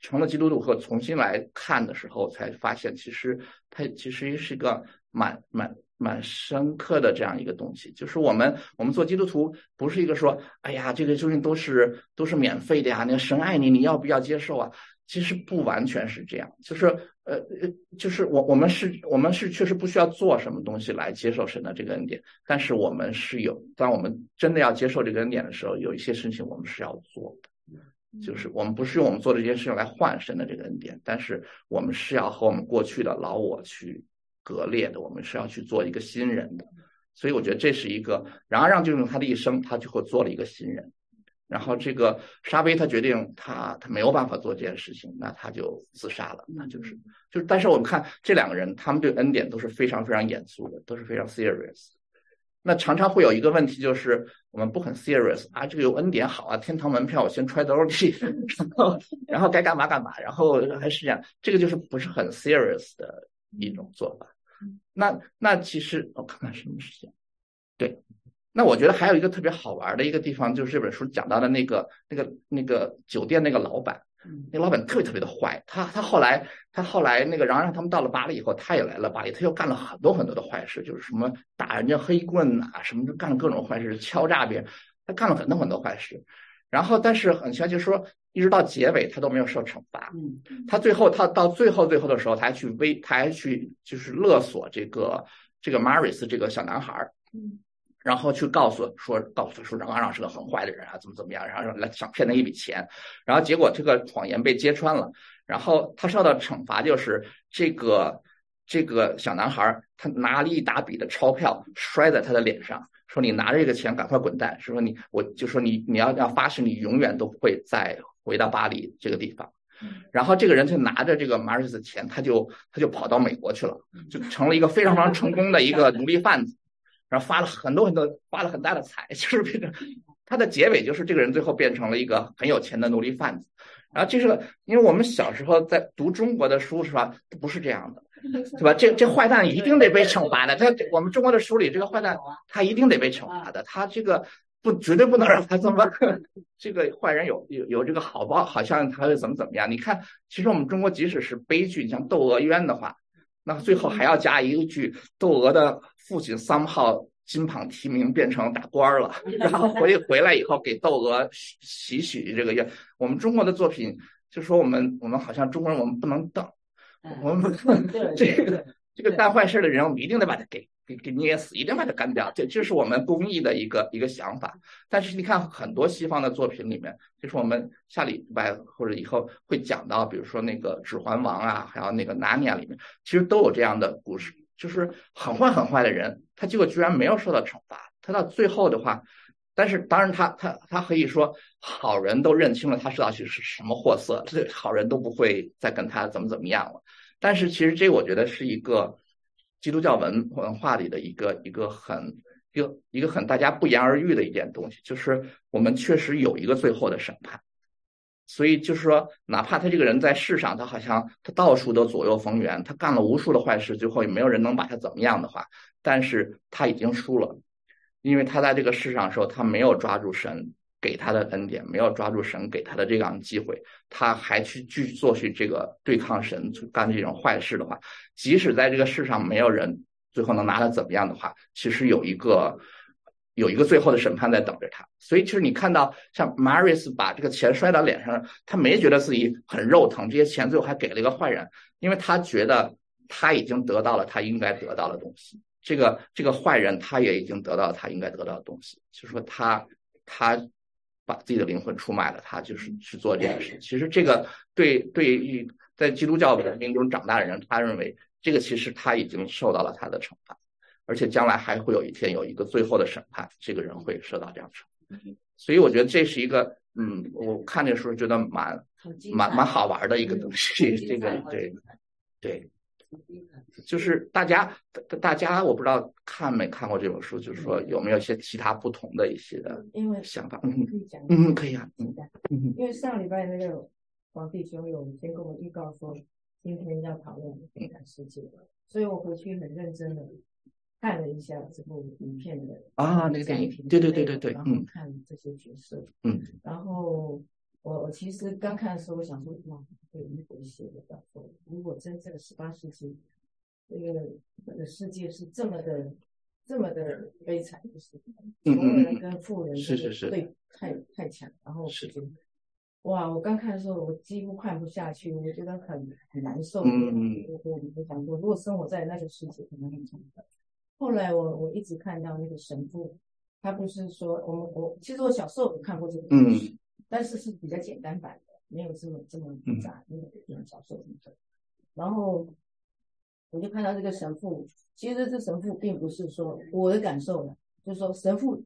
成了基督徒和重新来看的时候，才发现其实它其实是一个蛮蛮蛮深刻的这样一个东西。就是我们我们做基督徒不是一个说，哎呀，这个究竟都是都是免费的呀，那个神爱你，你要不要接受啊？其实不完全是这样。就是呃呃，就是我我们是我们是确实不需要做什么东西来接受神的这个恩典，但是我们是有，当我们真的要接受这个恩典的时候，有一些事情我们是要做的。就是我们不是用我们做这件事情来换神的这个恩典，但是我们是要和我们过去的老我去割裂的，我们是要去做一个新人的。所以我觉得这是一个，然而让就用他的一生，他就会做了一个新人。然后这个沙威他决定他他没有办法做这件事情，那他就自杀了。那就是就，但是我们看这两个人，他们对恩典都是非常非常严肃的，都是非常 serious。那常常会有一个问题，就是我们不很 serious 啊，这个有恩典好啊，天堂门票我先揣兜里，然后然后该干嘛干嘛，然后还是这样，这个就是不是很 serious 的一种做法。那那其实我看看什么时间，对，那我觉得还有一个特别好玩的一个地方，就是这本书讲到的那个那个那个酒店那个老板。那老板特别特别的坏，他他后来他后来那个，然后让他们到了巴黎以后，他也来了巴黎，他又干了很多很多的坏事，就是什么打人家黑棍呐，什么就干了各种坏事，敲诈别人，他干了很多很多坏事。然后，但是很奇怪，就是说，一直到结尾他都没有受惩罚。嗯他最后他到最后最后的时候，他还去威，他还去就是勒索这个这个 Maris 这个小男孩儿。然后去告诉说，告诉他说，张阿让是个很坏的人啊，怎么怎么样，然后来想骗他一笔钱，然后结果这个谎言被揭穿了，然后他受到惩罚就是这个这个小男孩他拿了一大笔的钞票摔在他的脸上，说你拿着这个钱赶快滚蛋，是说你我就说你你要要发誓你永远都不会再回到巴黎这个地方，然后这个人就拿着这个马瑞斯的钱，他就他就跑到美国去了，就成了一个非常非常成功的一个 奴隶贩子。然后发了很多很多，发了很大的财，就是变成他的结尾，就是这个人最后变成了一个很有钱的奴隶贩子。然后这是因为我们小时候在读中国的书是吧，不是这样的，对吧？这这坏蛋一定得被惩罚的。他我们中国的书里，这个坏蛋他一定得被惩罚的。他这个不绝对不能让他这么 这个坏人有有有这个好报，好像他会怎么怎么样？你看，其实我们中国即使是悲剧，像《窦娥冤》的话。那最后还要加一句：窦娥的父亲三号金榜题名，变成大官了，然后回回来以后给窦娥洗洗这个冤。我们中国的作品就说我们我们好像中国人我们不能等，我们 这个这个干坏事的人，我们一定得把他给。给给捏死，一定把他干掉，这这是我们公益的一个一个想法。但是你看很多西方的作品里面，就是我们下礼拜或者以后会讲到，比如说那个《指环王》啊，还有那个《纳尼亚》里面，其实都有这样的故事，就是很坏很坏的人，他结果居然没有受到惩罚。他到最后的话，但是当然他他他可以说，好人都认清了他是到底是什么货色，这好人都不会再跟他怎么怎么样了。但是其实这我觉得是一个。基督教文文化里的一个一个很一个一个很大家不言而喻的一件东西，就是我们确实有一个最后的审判。所以就是说，哪怕他这个人在世上，他好像他到处都左右逢源，他干了无数的坏事，最后也没有人能把他怎么样的话，但是他已经输了，因为他在这个世上的时候，他没有抓住神。给他的恩典没有抓住神给他的这样的机会，他还去继续做去这个对抗神干这种坏事的话，即使在这个世上没有人最后能拿他怎么样的话，其实有一个有一个最后的审判在等着他。所以其实你看到像 Maris 把这个钱摔到脸上，他没觉得自己很肉疼，这些钱最后还给了一个坏人，因为他觉得他已经得到了他应该得到的东西。这个这个坏人他也已经得到他应该得到的东西，就是说他他。把自己的灵魂出卖了，他就是去做这件事。其实这个对对于在基督教文明中长大的人，他认为这个其实他已经受到了他的惩罚，而且将来还会有一天有一个最后的审判，这个人会受到这样惩罚。所以我觉得这是一个，嗯，我看这时候觉得蛮蛮蛮好玩的一个东西。这个对对。就是大家，大家我不知道看没看过这本书，就是说有没有一些其他不同的一些的因为想法？嗯，可以讲，嗯，可以啊，嗯，因为上礼拜那个皇帝兄有先跟我预告说今天要讨论悲惨世界，所以我回去很认真的看了一下这部影片的啊，那个电影，对对对对对，嗯，看这些角色，嗯，然后。我我其实刚看的时候，我想说，哇，这个一写的叫做，如果真正的十八世纪，这个这个世界是这么的这么的悲惨，就是穷人跟富人是是是对太太强，然后是哇，我刚看的时候，我几乎看不下去，我觉得很很难受。嗯我我我想说，如果生活在那个世界，可能很痛苦。后来我我一直看到那个神父，他不是说我们我其实我小时候有看过这个故事。但是是比较简单版的，没有这么这么复杂，那个小说什么的。然后我就看到这个神父，其实这神父并不是说我的感受了，就是说神父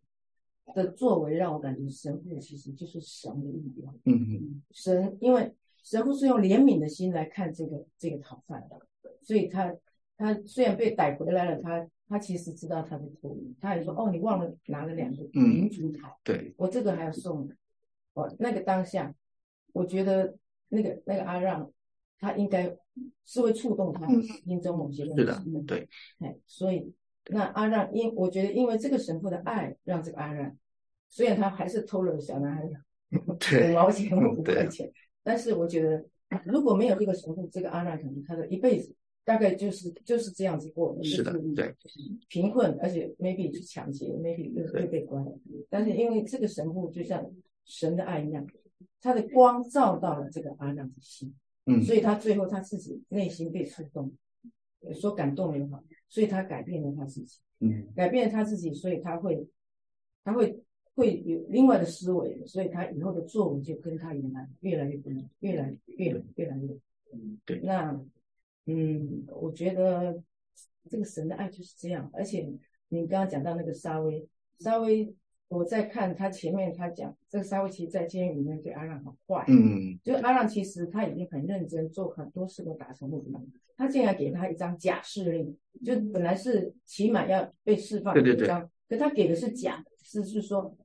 的作为让我感觉神父其实就是神的力量。嗯嗯。神，因为神父是用怜悯的心来看这个这个讨饭的，所以他他虽然被逮回来了，他他其实知道他的错误，他也说哦，你忘了拿了两个银烛台，对我这个还要送。哦，那个当下，我觉得那个那个阿让，他应该是会触动他心中某些东西。是的，对。哎，所以那阿让因我觉得因为这个神父的爱，让这个阿让，虽然他还是偷了小男孩 五毛钱或五块钱，但是我觉得如果没有这个神父，这个阿让可能他的一辈子大概就是就是这样子过。是的，对。贫困，而且 maybe 去抢劫，maybe 又会被关。但是因为这个神父就像。神的爱一样，他的光照到了这个阿亮的心，嗯，所以他最后他自己内心被触动，说感动也好，所以他改变了他自己，嗯，改变了他自己，所以他会，他会会有另外的思维，所以他以后的作为就跟他原来越来越不一样，越来越越来越，嗯，对，那，嗯，我觉得这个神的爱就是这样，而且你刚刚讲到那个沙威，沙威。我在看他前面，他讲这个沙威奇在监狱里面对阿让很坏，嗯，就阿让其实他已经很认真做很多事都达成目标，他竟然给他一张假释令，就本来是起码要被释放的一张，可他给的是假，是是说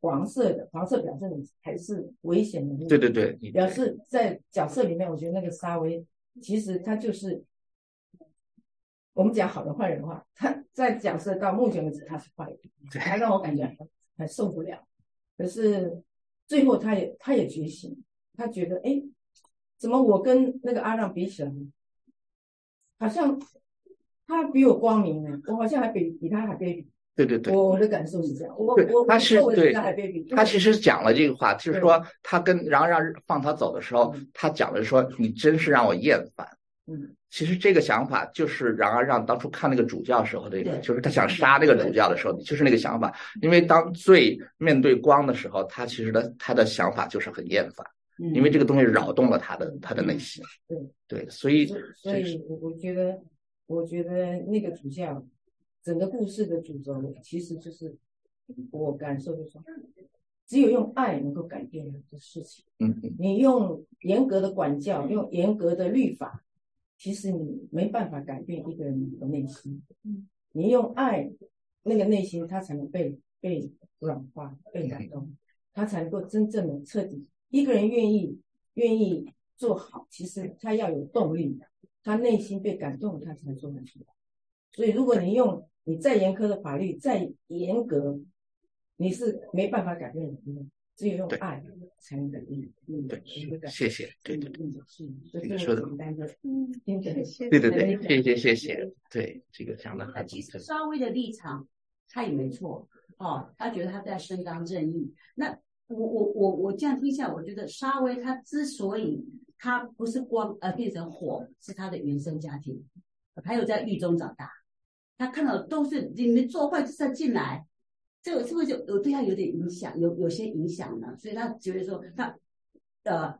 黄色的，黄色表示你还是危险的，对对对，表示在角色里面，我觉得那个沙威其实他就是我们讲好的坏人的话，他在角色到目前为止他是坏人，还让我感觉。还受不了，可是最后他也他也觉醒，他觉得哎，怎么我跟那个阿让比起来，好像他比我光明呢？我好像还比比他还卑鄙。对对对，我的感受是这样。我我他是对，他其实讲了这个话，就是说他跟然后让放他走的时候，他讲的说你真是让我厌烦。嗯。其实这个想法就是，然而让当初看那个主教时候的，就是他想杀那个主教的时候，就是那个想法。因为当罪面对光的时候，他其实的他的想法就是很厌烦，因为这个东西扰动了他的他的内心。对对，所以所以，我我觉得，我觉得那个主教整个故事的主轴，其实就是我感受就是，只有用爱能够改变的事情。嗯嗯，你用严格的管教，用严格的律法。其实你没办法改变一个人的内心，你用爱，那个内心他才能被被软化、被感动，他才能够真正的彻底。一个人愿意愿意做好，其实他要有动力，他内心被感动，他才做得出来。所以，如果你用你再严苛的法律，再严格，你是没办法改变人的。只有用爱才能改变。嗯，对，谢谢。对对对，你说的，嗯，对对对，谢谢谢谢。对，这个讲的很。其实稍微的立场，他也没错哦，他觉得他在伸张正义。那我我我我这样听下，我觉得沙威他之所以他不是光呃变成火，是他的原生家庭，还有在狱中长大，他看到都是你们做坏事再进来。这个是不是就有对他有点影响，有有些影响呢？所以他觉得说他呃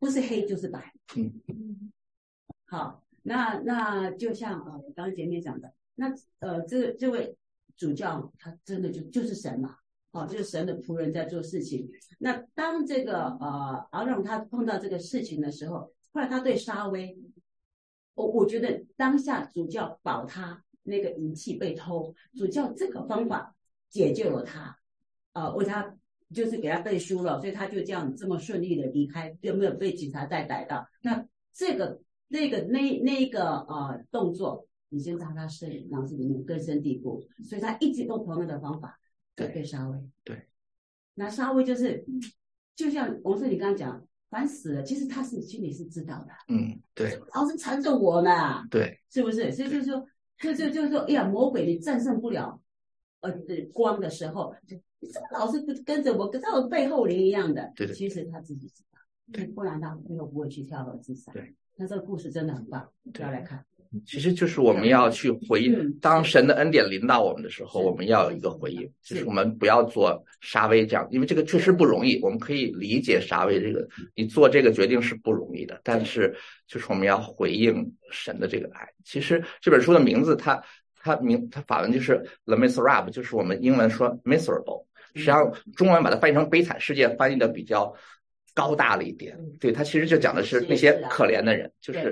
不是黑就是白。嗯 好，那那就像呃刚刚前面讲的，那呃这这位主教他真的就就是神嘛，哦，就是神的仆人在做事情。那当这个呃阿让他碰到这个事情的时候，后来他对沙威，我我觉得当下主教保他那个仪器被偷，主教这个方法解救了他，呃，为他就是给他背书了，所以他就这样这么顺利的离开，就没有被警察再逮到。那这个那个那那个呃动作，已经在他是脑子里面根深蒂固，所以他一直用同样的方法对对沙威。对，那沙威就是就像王说你刚刚讲，烦死了，其实他是心里是知道的，嗯，对老是缠着我呢，对是不是？所以就是说，就就就是说，哎呀，魔鬼你战胜不了呃光的时候，就你怎么老是跟跟着我，跟在我背后灵一样的？对的其实他自己知道，对不然他以后不会去跳楼自杀。对，那这个故事真的很棒，不要来看。其实就是我们要去回应嗯，当神的恩典临到我们的时候，我们要有一个回应，就是我们不要做沙威这样，因为这个确实不容易。我们可以理解沙威这个，你做这个决定是不容易的，但是就是我们要回应神的这个爱。其实这本书的名字它，它名它法文就是 The Miserable，就是我们英文说 miserable，实际上中文把它翻译成悲惨世界，翻译的比较高大了一点。对，它其实就讲的是那些可怜的人，就，是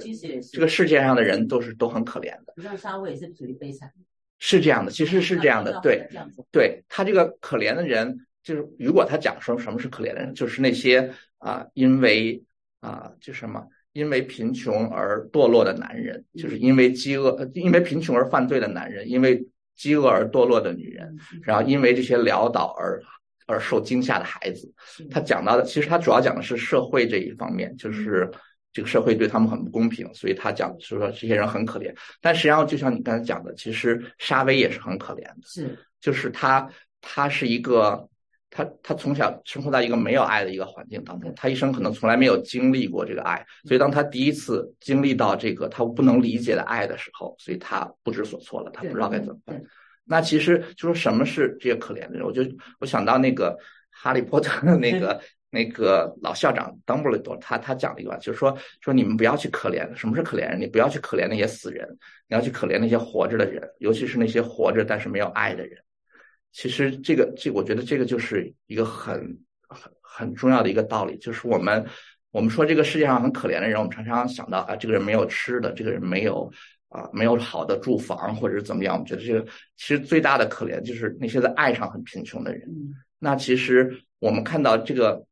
这个世界上的人都是都很可怜的。你像沙威也是属于悲惨，是这样的，其实是这样的，对，对他这个可怜的人，就是如果他讲说什么是可怜的人，就是那些啊、因为啊、就什么因为贫穷而堕落的男人，就是因为饥饿，呃因为贫穷而犯罪的男人，因为饥饿而堕落的女人，然后因为这些潦倒而而受惊吓的孩子。他讲到的，其实他主要讲的是社会这一方面，就是这个社会对他们很不公平，所以他讲是说这些人很可怜。但实际上，就像你刚才讲的，其实沙威也是很可怜的，是就是他他是一个他他从小生活在一个没有爱的一个环境当中，他一生可能从来没有经历过这个爱，所以当他第一次经历到这个他不能理解的爱的时候，所以他不知所措了，他不知道该怎么办。那其实就说什么是这些可怜的人，我就我想到那个《哈利波特》的那个 那个老校长邓布利多，他他讲了一段，就是说说你们不要去可怜，什么是可怜人？你不要去可怜那些死人，你要去可怜那些活着的人，尤其是那些活着但是没有爱的人。其实这个这，我觉得这个就是一个很很很重要的一个道理，就是我们我们说这个世界上很可怜的人，我们常常想到啊，这个人没有吃的，这个人没有啊没有好的住房或者是怎么样。我们觉得这个其实最大的可怜就是那些在爱上很贫穷的人。嗯那其实我们看到这个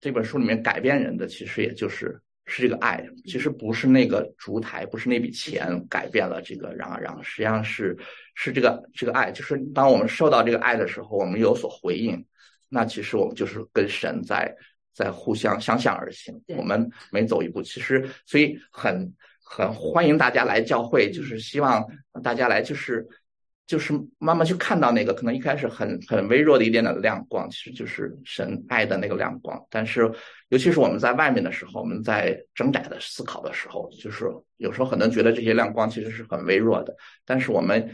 这本书里面改变人的，其实也就是是这个爱，其实不是那个烛台，不是那笔钱改变了这个让啊让，实际上是是这个这个爱，就是当我们受到这个爱的时候，我们有所回应，那其实我们就是跟神在在互相相向而行，我们每走一步，其实所以很很欢迎大家来教会，就是希望大家来就是。就是慢慢去看到那个可能一开始很很微弱的一点点的亮光，其实就是神爱的那个亮光。但是，尤其是我们在外面的时候，我们在挣扎的思考的时候，就是有时候很多人觉得这些亮光其实是很微弱的。但是我们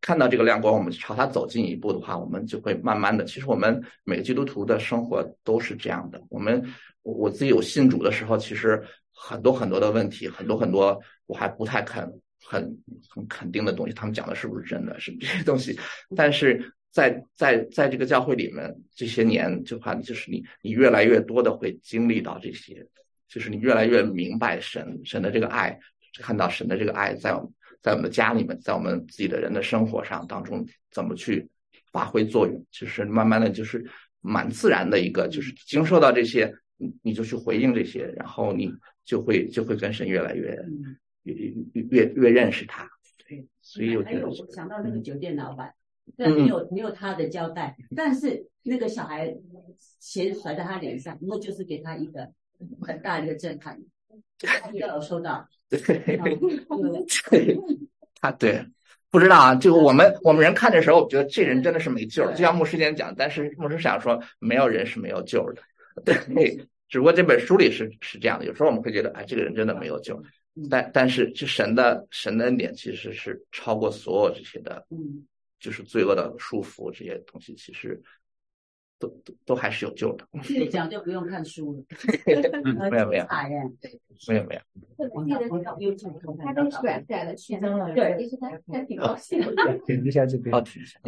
看到这个亮光，我们朝它走近一步的话，我们就会慢慢的。其实我们每个基督徒的生活都是这样的。我们我我自己有信主的时候，其实很多很多的问题，很多很多我还不太肯。很很肯定的东西，他们讲的是不是真的？是这些东西，但是在在在这个教会里面，这些年就怕就是你你越来越多的会经历到这些，就是你越来越明白神神的这个爱，看到神的这个爱在我们在我们的家里面，在我们自己的人的生活上当中怎么去发挥作用，就是慢慢的就是蛮自然的一个，就是经受到这些，你你就去回应这些，然后你就会就会跟神越来越。嗯越越越越认识他，对，所以我觉得我想到那个酒店老板，嗯虽然没有没有他的交代，但是那个小孩钱甩在他脸上，那就是给他一个很大的一个震撼。你有收到？对嗯 对，他对不知道啊，就我们我们人看的时候，我觉得这人真的是没救了，就像牧师前讲，但是牧师想说，没有人是没有救的，对，只不过这本书里是是这样的，有时候我们会觉得，哎，这个人真的没有救，但但是这神的神的恩典其实是超过所有这些的嗯，就是罪恶的束缚这些东西，其实都都都还是有救的。这里讲就不用看书了，没有没有没有没有，我记得有他被甩在了去，张了对，其实他他挺高兴的。点一下这边。